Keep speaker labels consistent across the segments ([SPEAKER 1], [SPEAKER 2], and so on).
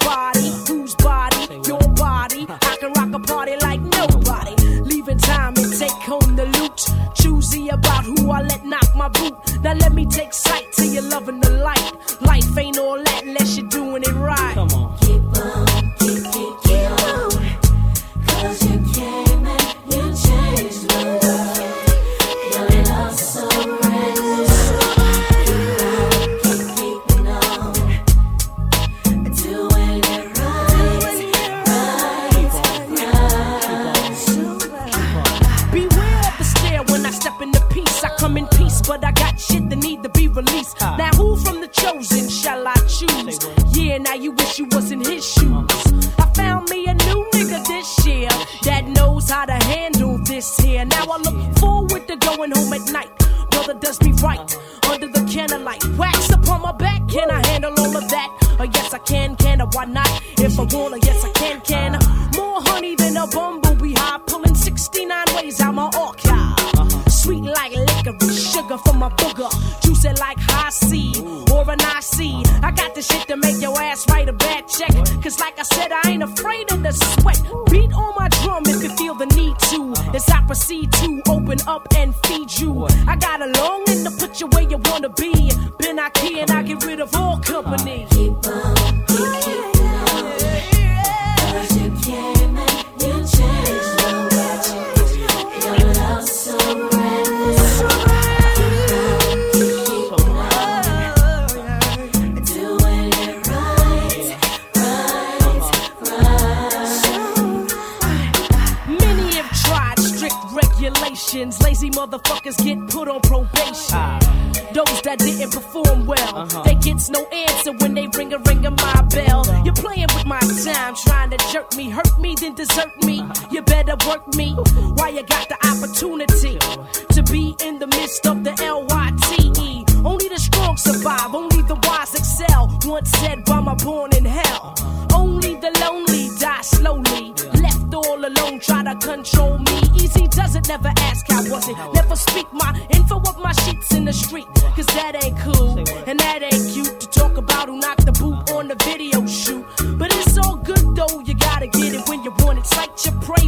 [SPEAKER 1] but
[SPEAKER 2] like your prayer.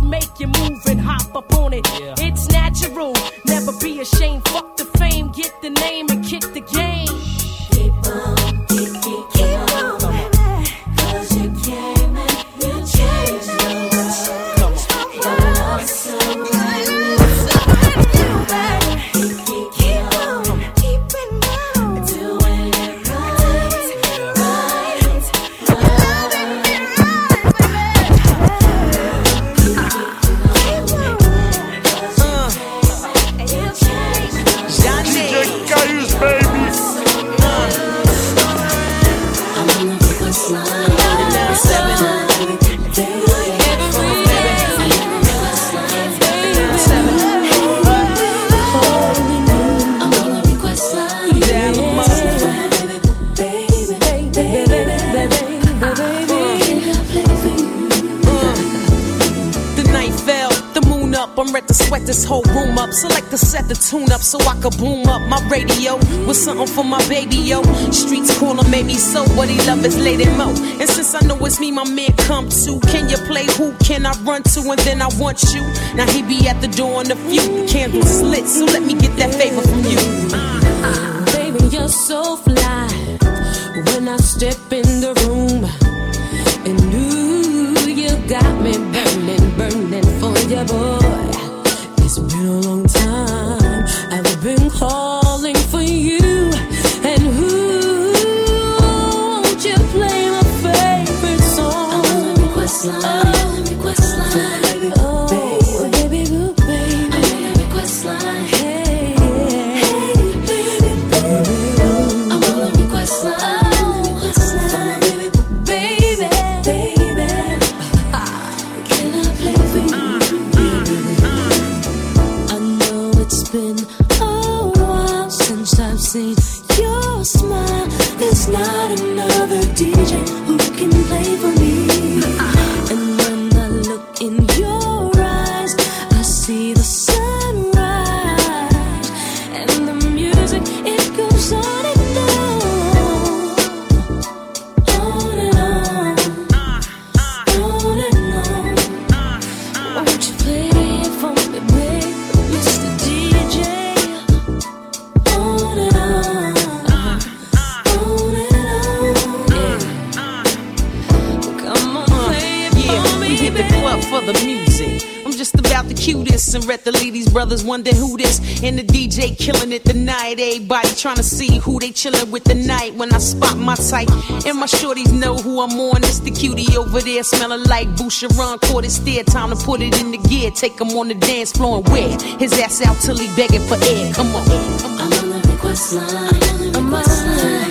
[SPEAKER 2] if it's and
[SPEAKER 3] mo. And since I know it's me, my man come to. Can you play who can I run to? And then I want you. Now he be at the door in a few candles lit, so let me get that favor from brothers wonder who this. And the DJ killing it tonight. Everybody trying to see who they chilling with tonight when I spot my type. And my shorties know who I'm on. It's the cutie over there smelling like Boucheron. Caught his steer. Time to put it in the gear. Take him on the dance floor and wet his ass out till he begging for air. Come on.
[SPEAKER 4] Come on. I'm on the request line.
[SPEAKER 5] I'm on the request line.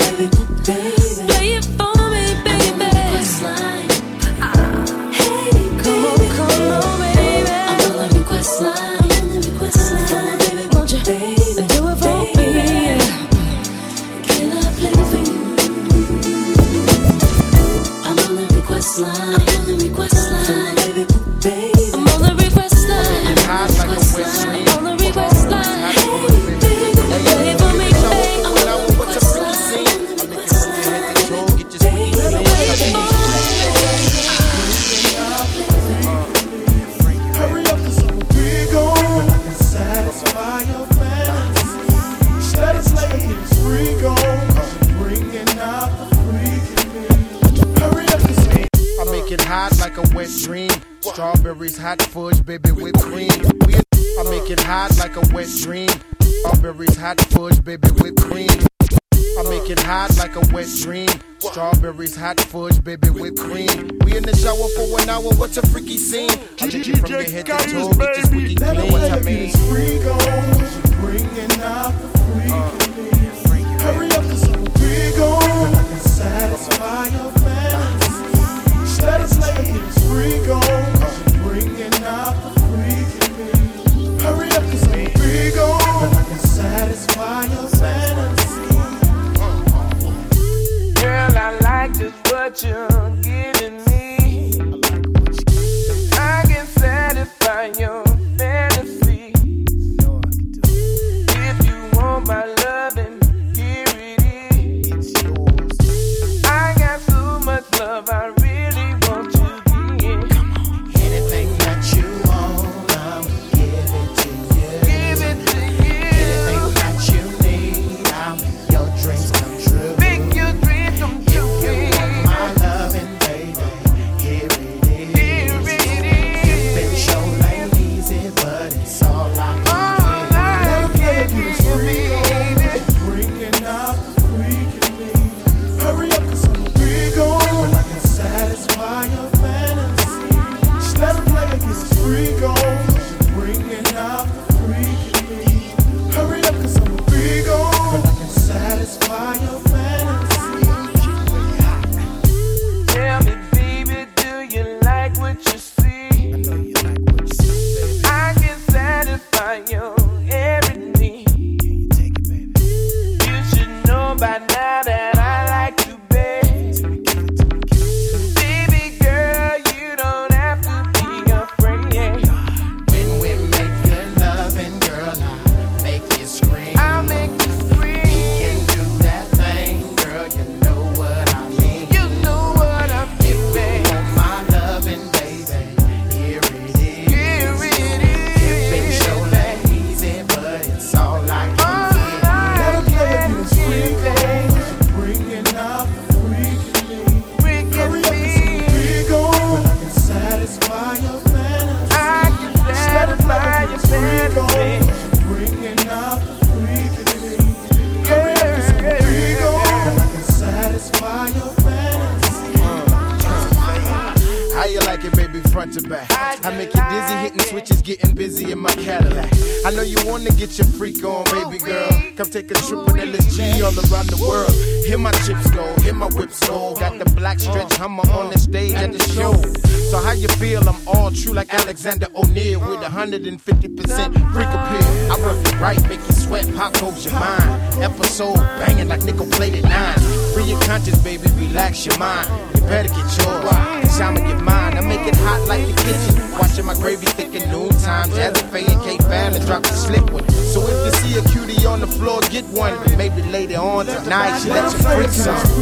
[SPEAKER 6] shower, what's a freaky scene? I just from your head to toe, we just
[SPEAKER 7] wicked
[SPEAKER 6] clean. What I mean.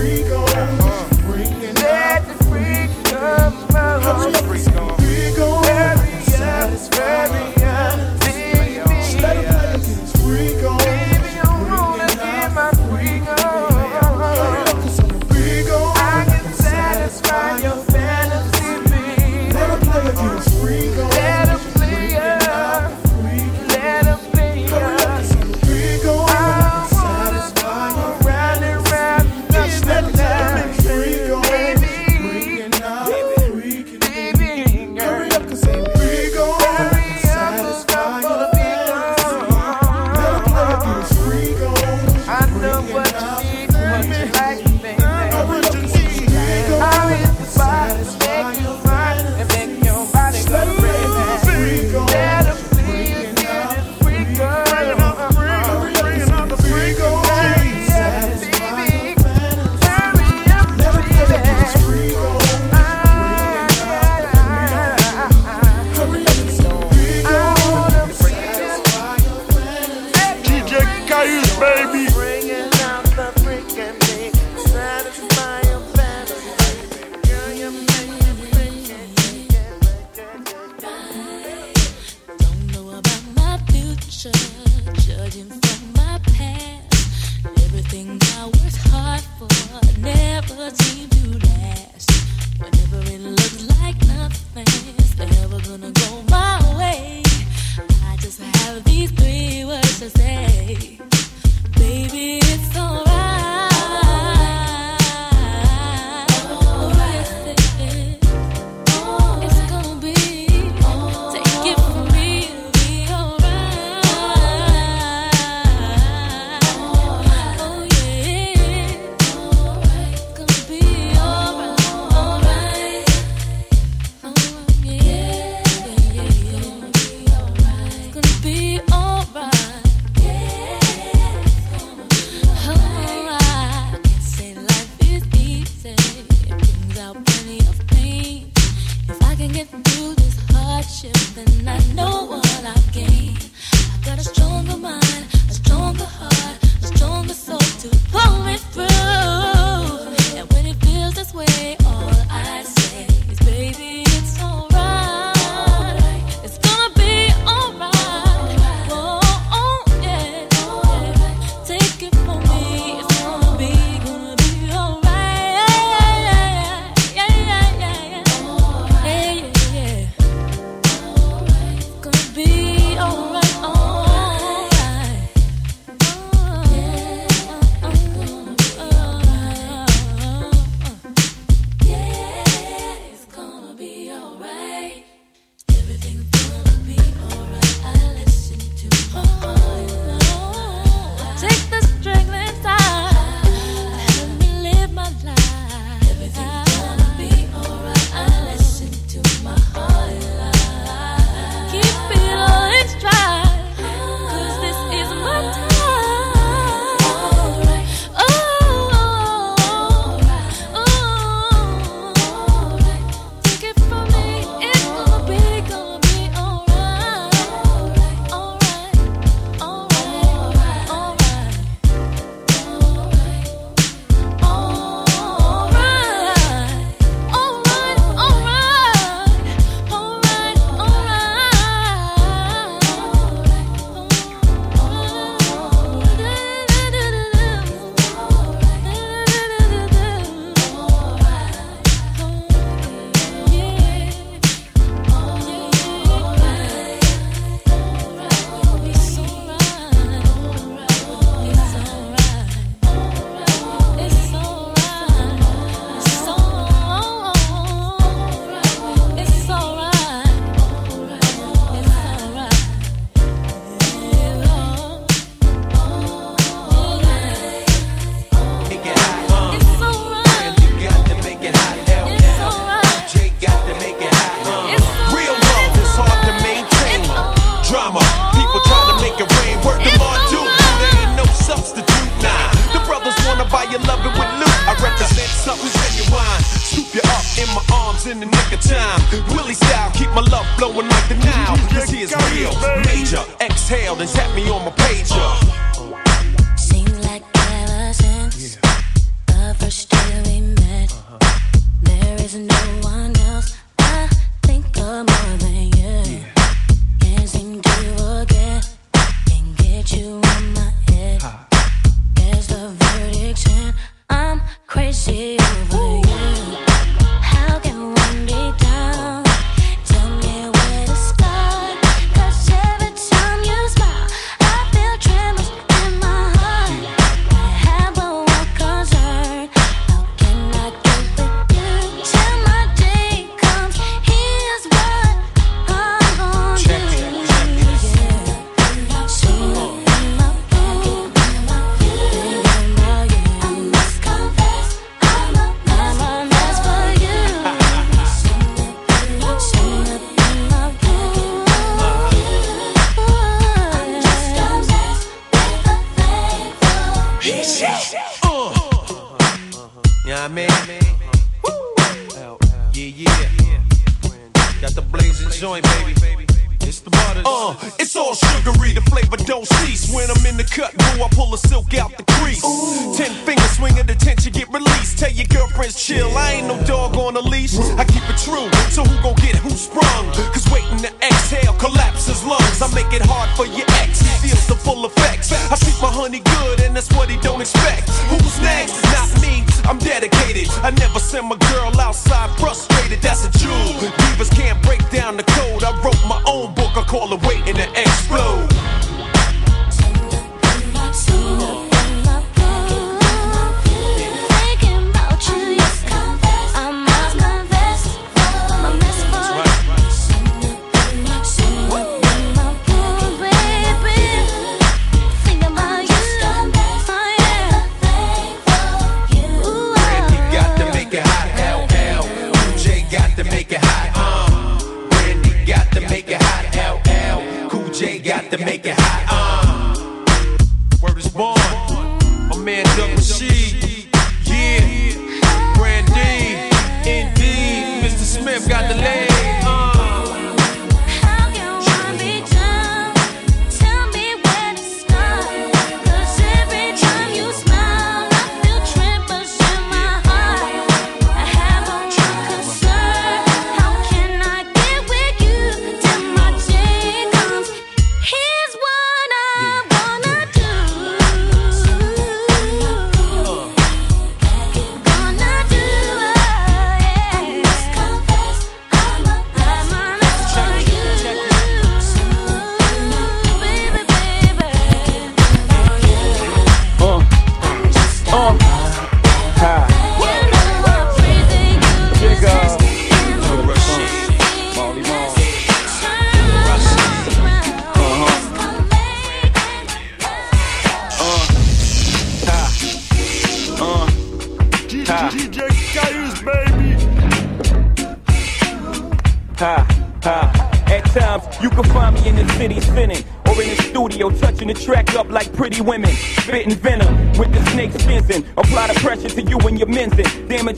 [SPEAKER 6] we go.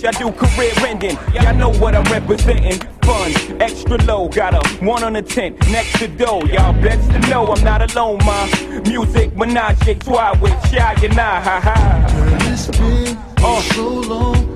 [SPEAKER 6] It.
[SPEAKER 8] Damage I do, career ending. Y'all know what I'm representing. Fun, extra low, got a one on a tent next to dough. Y'all best to know I'm not alone, ma. Music, menage, trois with Shai and I, ha ha.
[SPEAKER 7] It's been
[SPEAKER 8] Uh.
[SPEAKER 7] so long,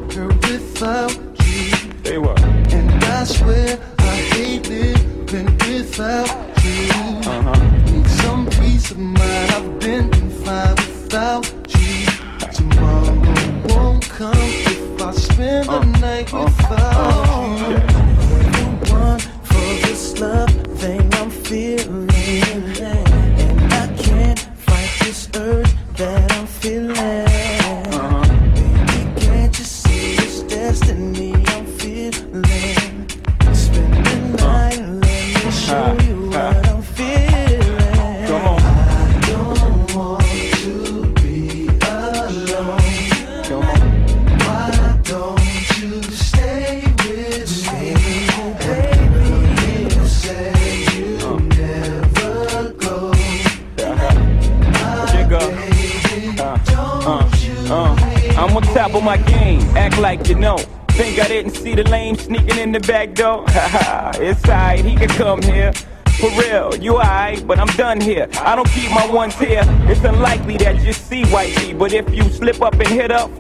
[SPEAKER 8] here. I don't keep my ones here. It's unlikely that you see wifey, but if you slip up and hit up,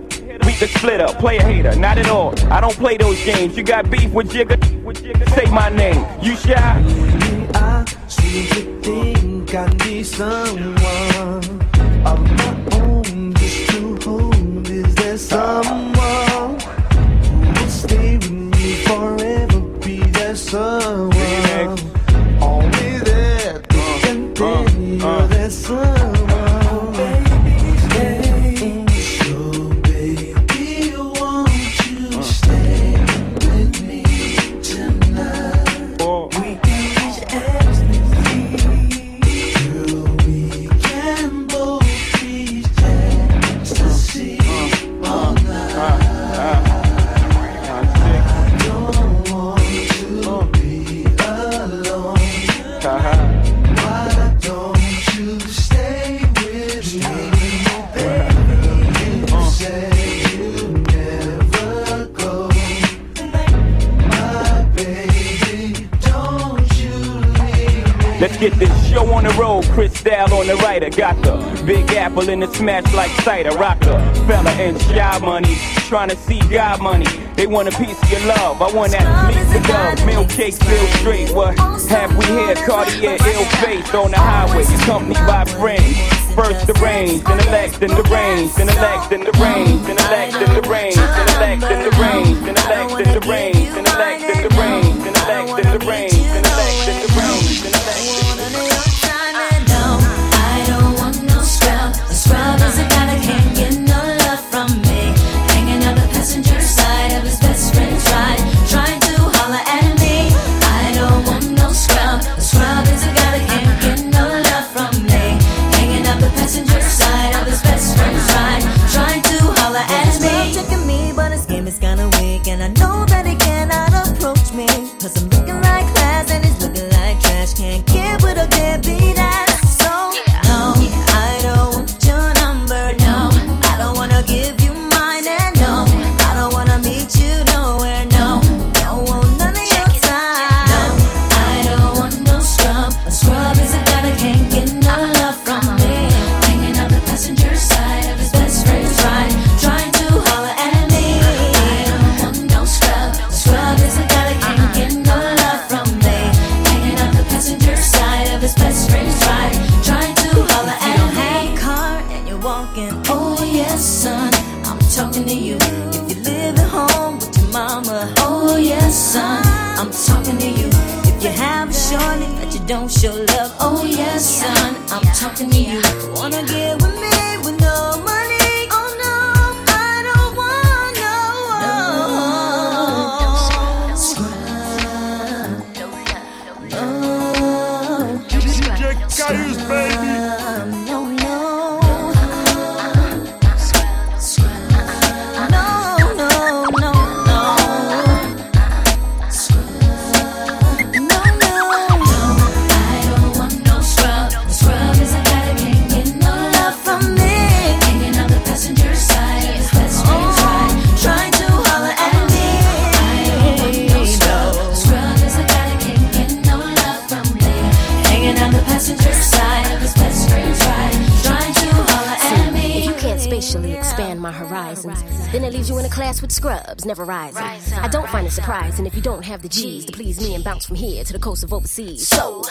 [SPEAKER 8] we can split up. Play a hater, not at all. I don't play those games. You got beef with Jigga? Say my name. You shy?
[SPEAKER 7] I seem to think I need someone of my own just to hold. Is there someone who will stay with me forever? Be there someone
[SPEAKER 8] get this show on the road. Chris Style on the writer. Got the Big Apple in the smash like cider. Rocker, fella and Shai money. Trying to see God money. They want a piece of your love. I want that meat for love. Milk feel straight. What have we here? Cartier ill face on the highway. Accompanied by friends. First the range, then the legs, then the range, then the legs, then the range, then the legs, then the range, then the legs, then the range, then the legs,
[SPEAKER 2] never rise. I don't find it surprising if you don't have the G's to please me and bounce from here to the coast of overseas. So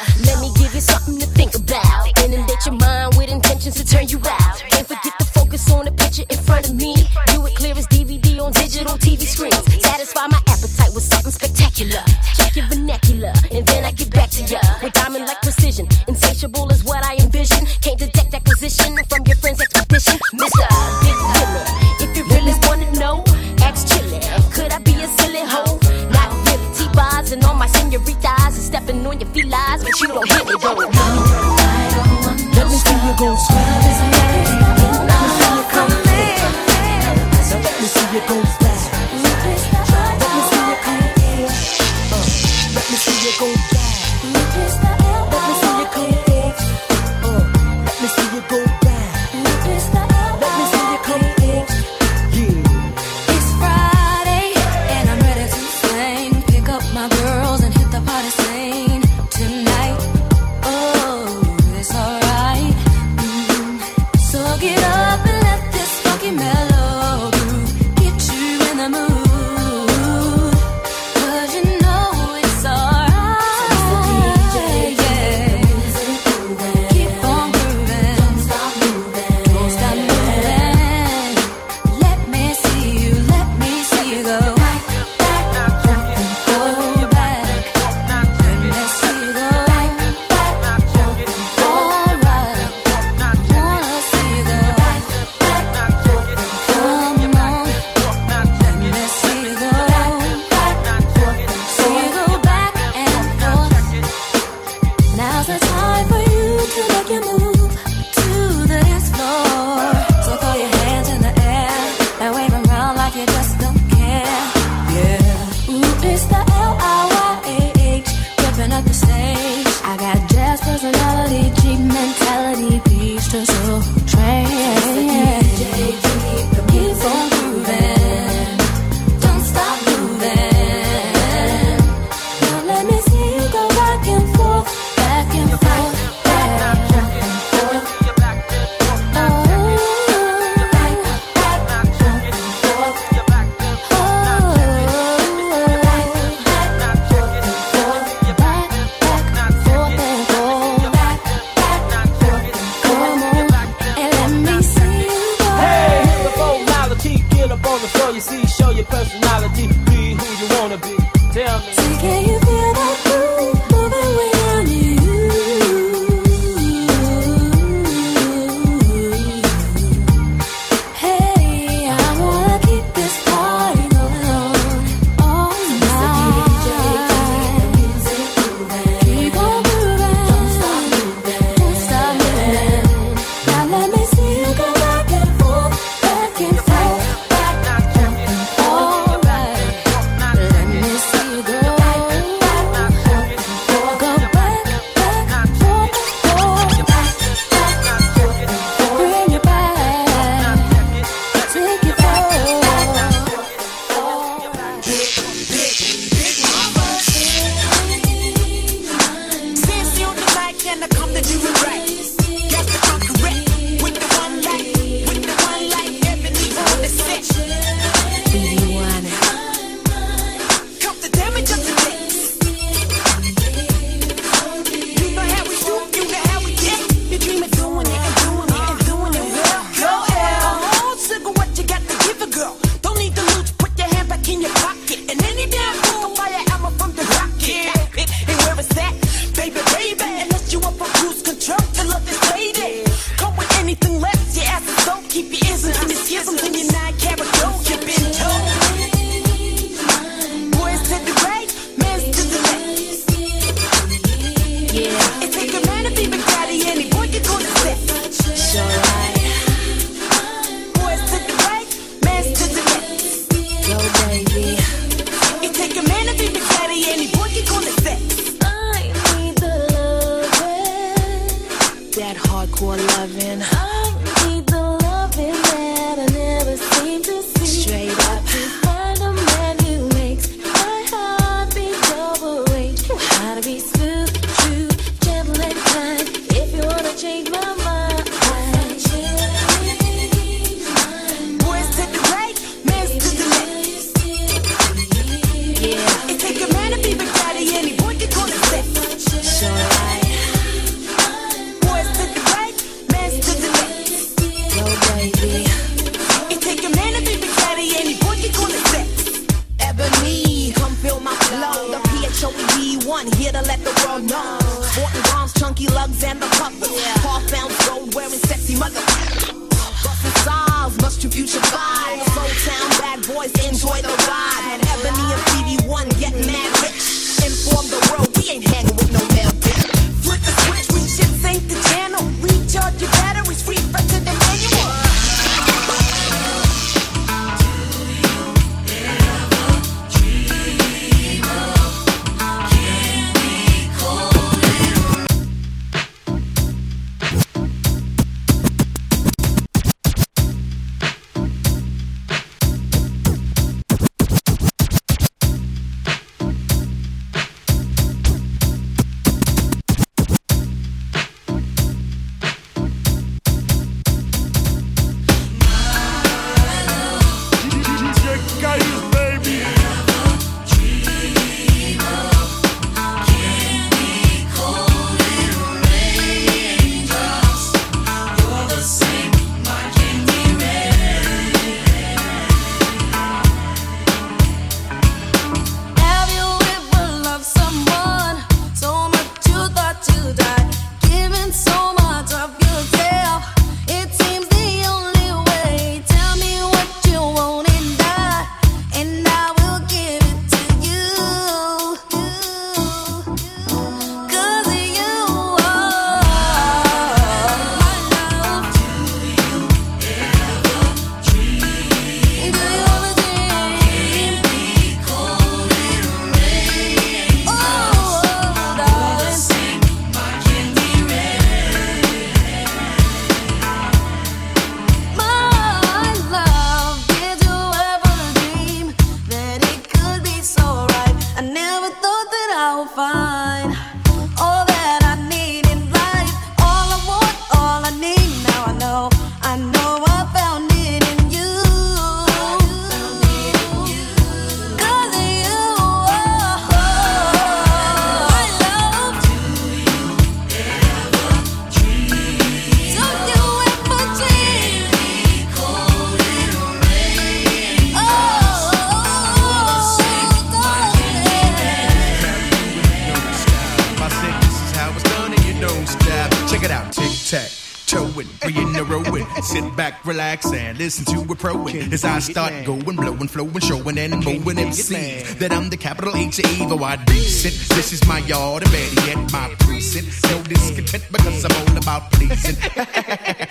[SPEAKER 5] listen to a pro as I start going, blowing, flowing, showing, and mowing MCs that I'm the capital H of evil. I decent. This is my yard and better yet my precinct. No discontent because I'm all about pleasing.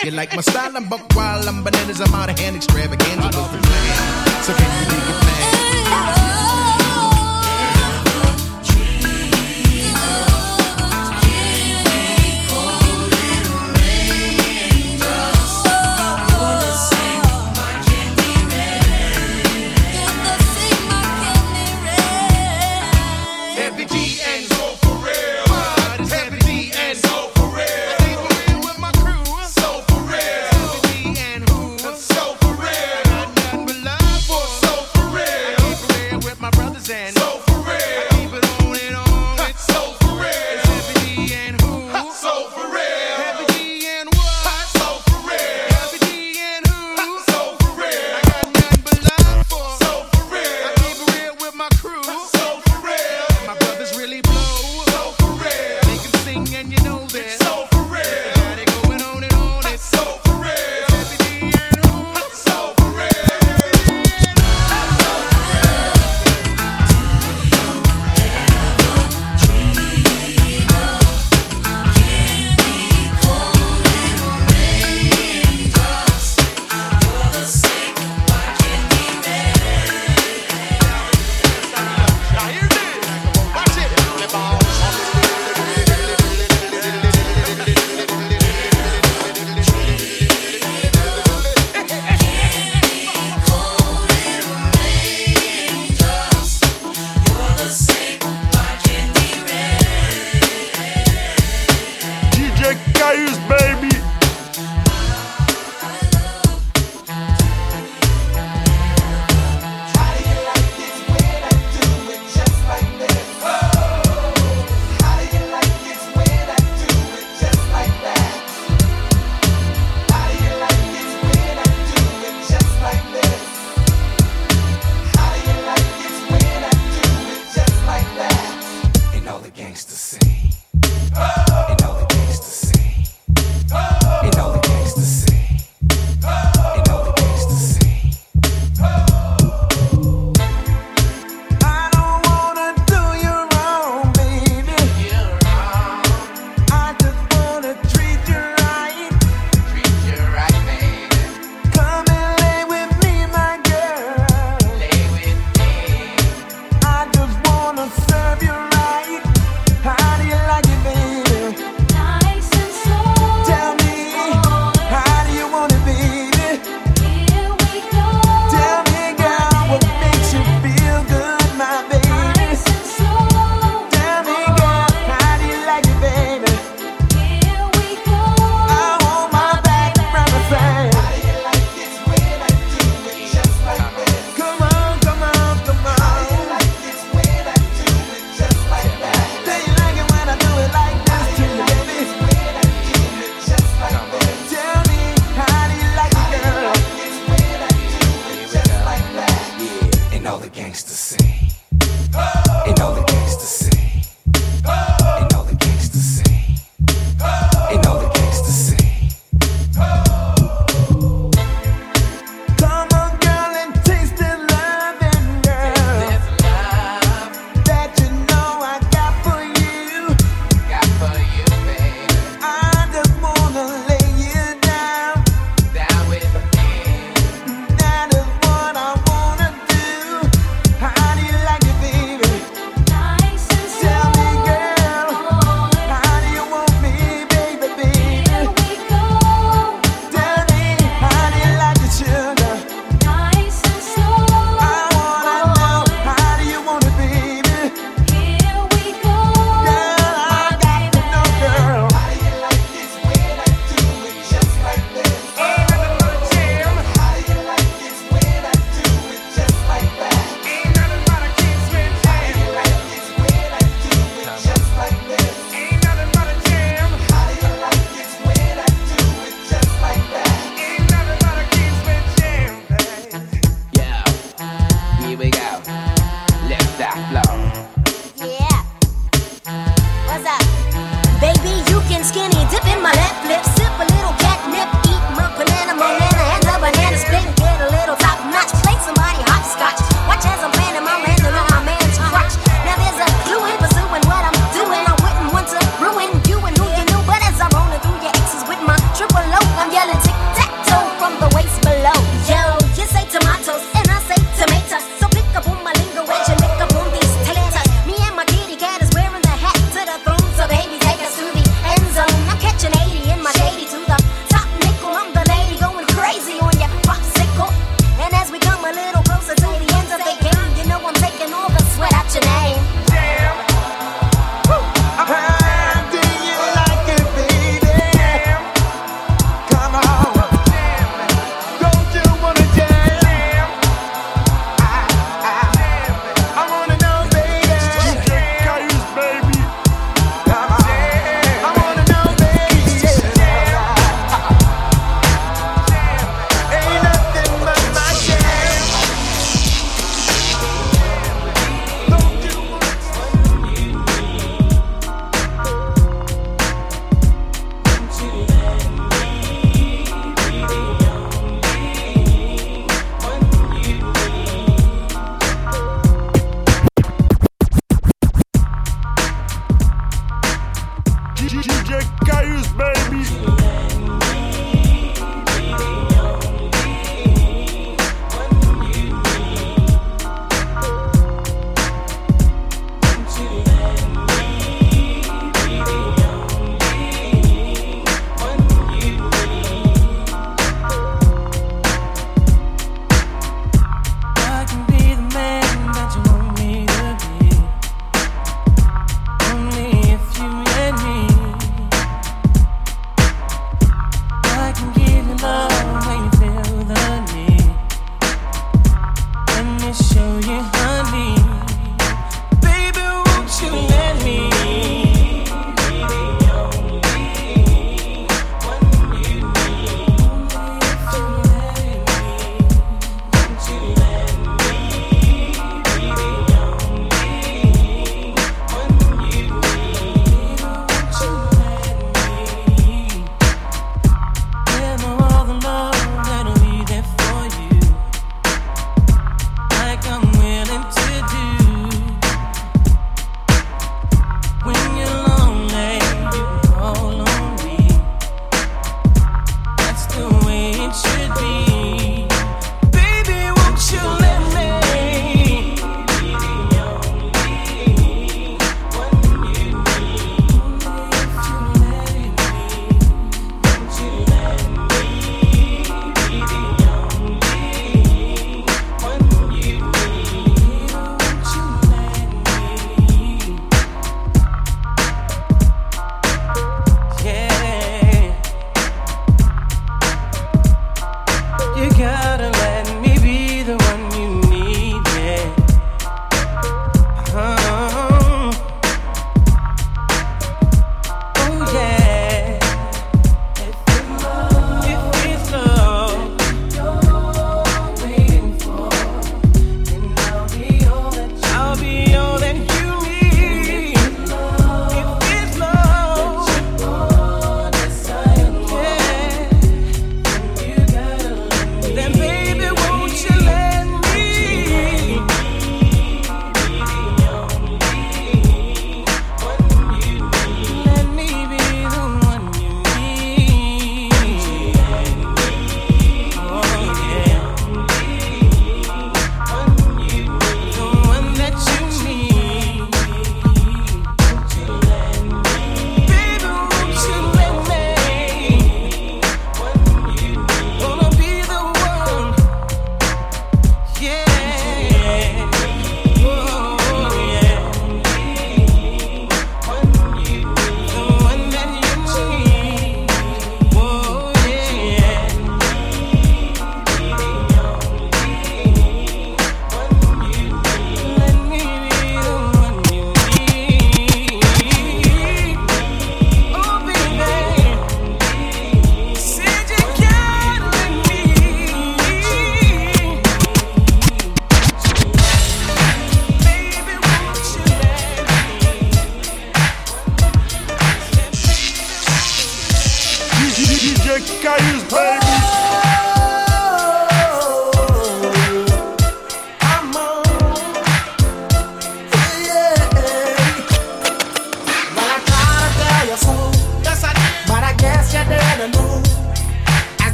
[SPEAKER 5] you like my style? I'm buck wild, I'm bananas, I'm out of hand, extravaganza. So can you dig it?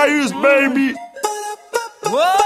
[SPEAKER 7] Caius, baby.
[SPEAKER 8] I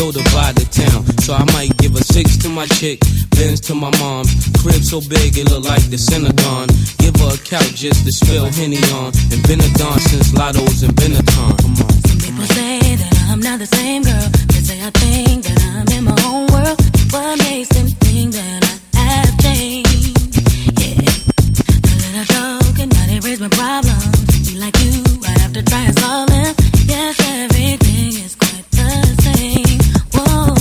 [SPEAKER 9] go to
[SPEAKER 10] buy the town. So I might give a six to my chick, Benz to my mom. Crib so big it look like the Synagogue. Give her a couch just to spill Henny on. And been a don since Lotto's and Benetton. Come on.
[SPEAKER 2] Some people say that I'm not the same girl. They say I think that I'm in my own world. What makes them think that I have changed? Yeah. Now little joke talk and not erase my problems. Be like
[SPEAKER 10] you, I have to try and solve them. Yes, everything. oh.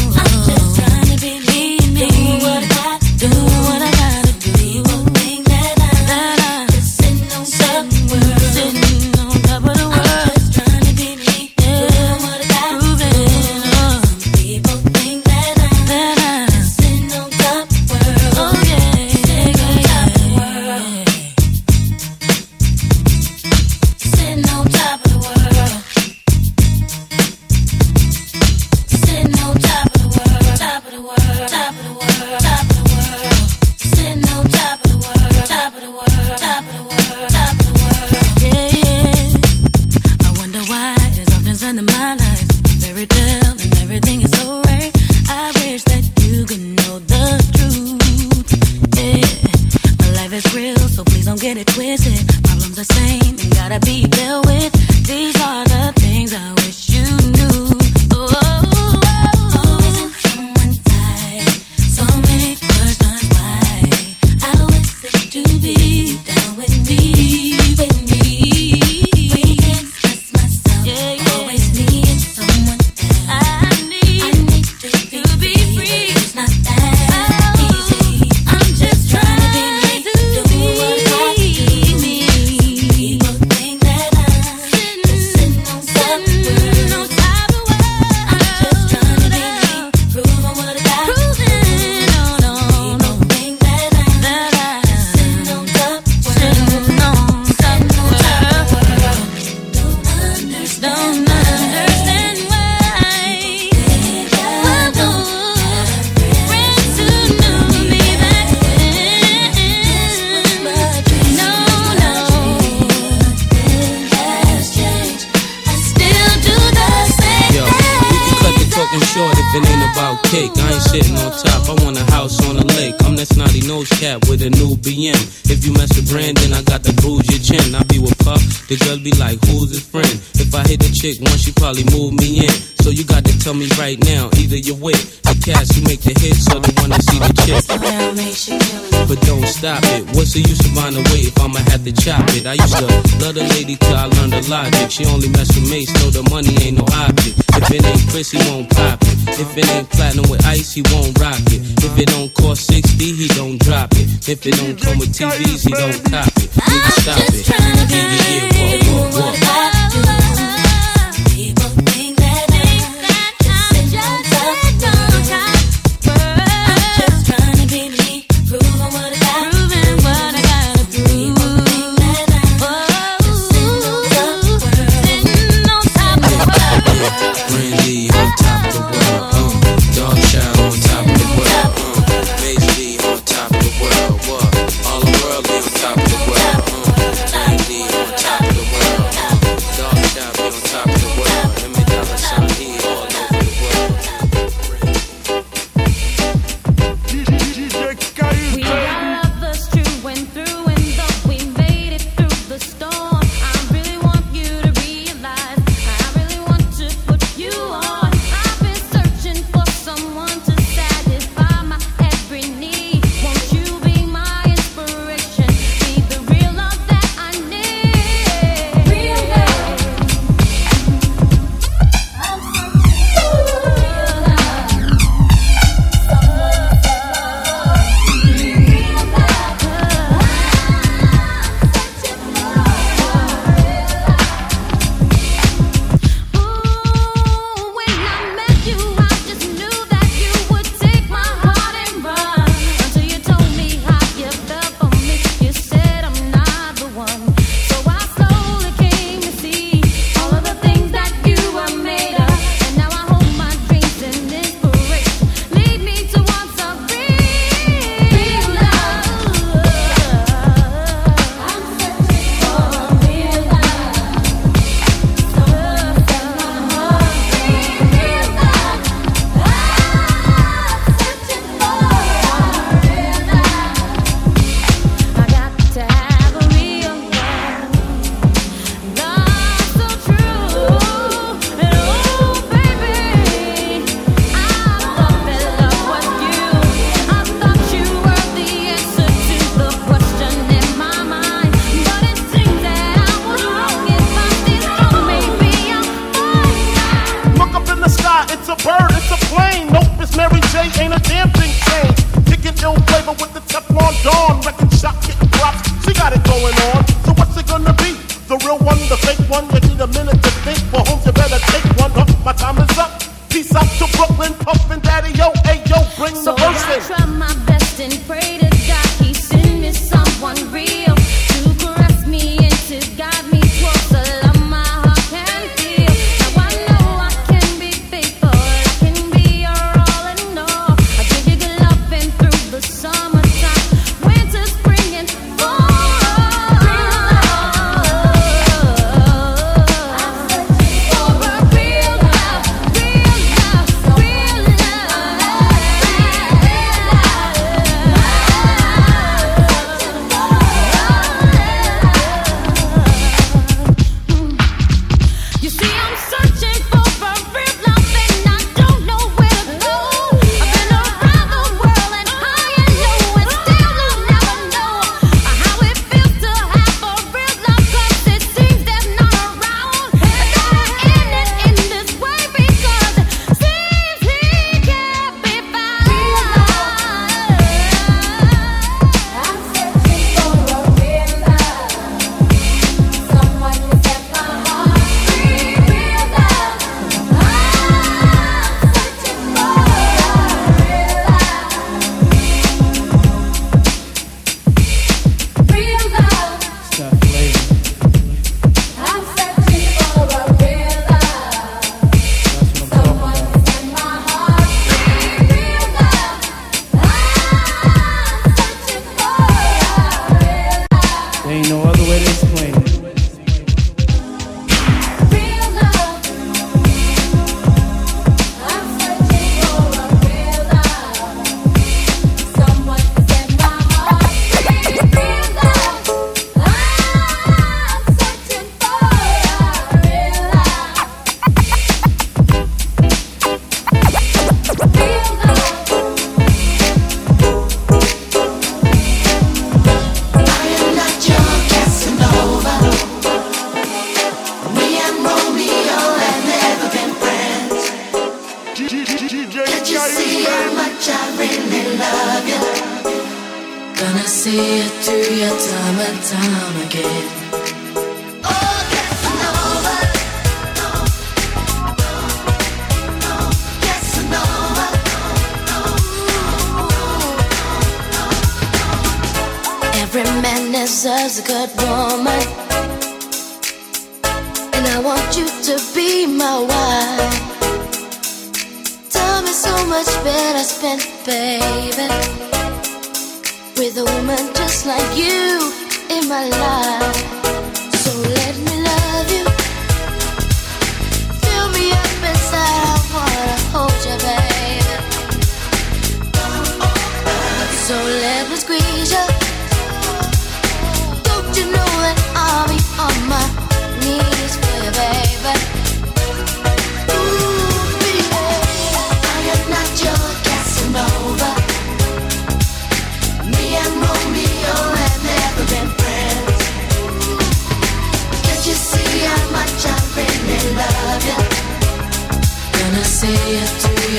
[SPEAKER 10] I used to love the lady till I learned the logic. She only mess with me, so the money ain't no object. If it ain't Cris, he won't pop it. If it ain't platinum with ice, he won't rock it. If it don't cost 60, he don't drop it. If it don't come with TVs, he don't cop it. You stop it. Yeah, yeah, yeah,
[SPEAKER 9] walk, walk, walk.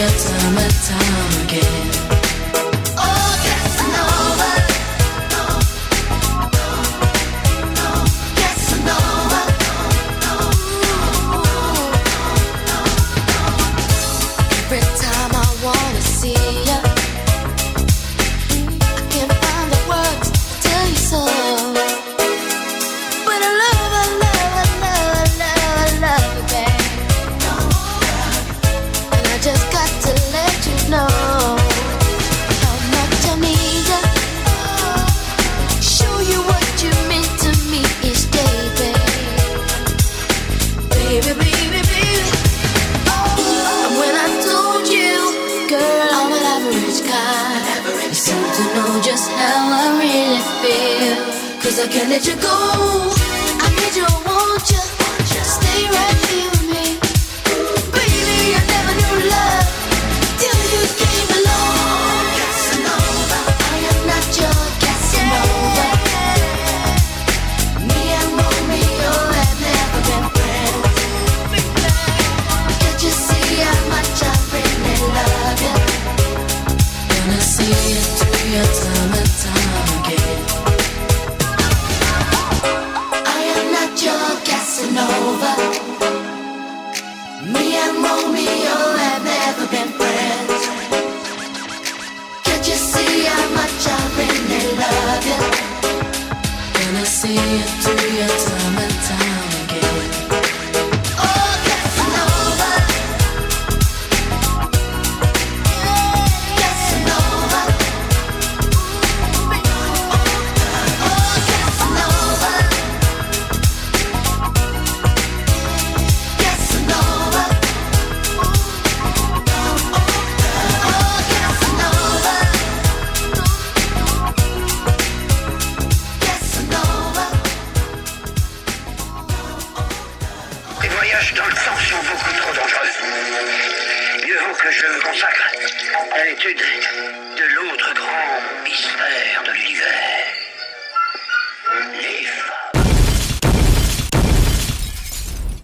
[SPEAKER 9] Time and
[SPEAKER 11] time again.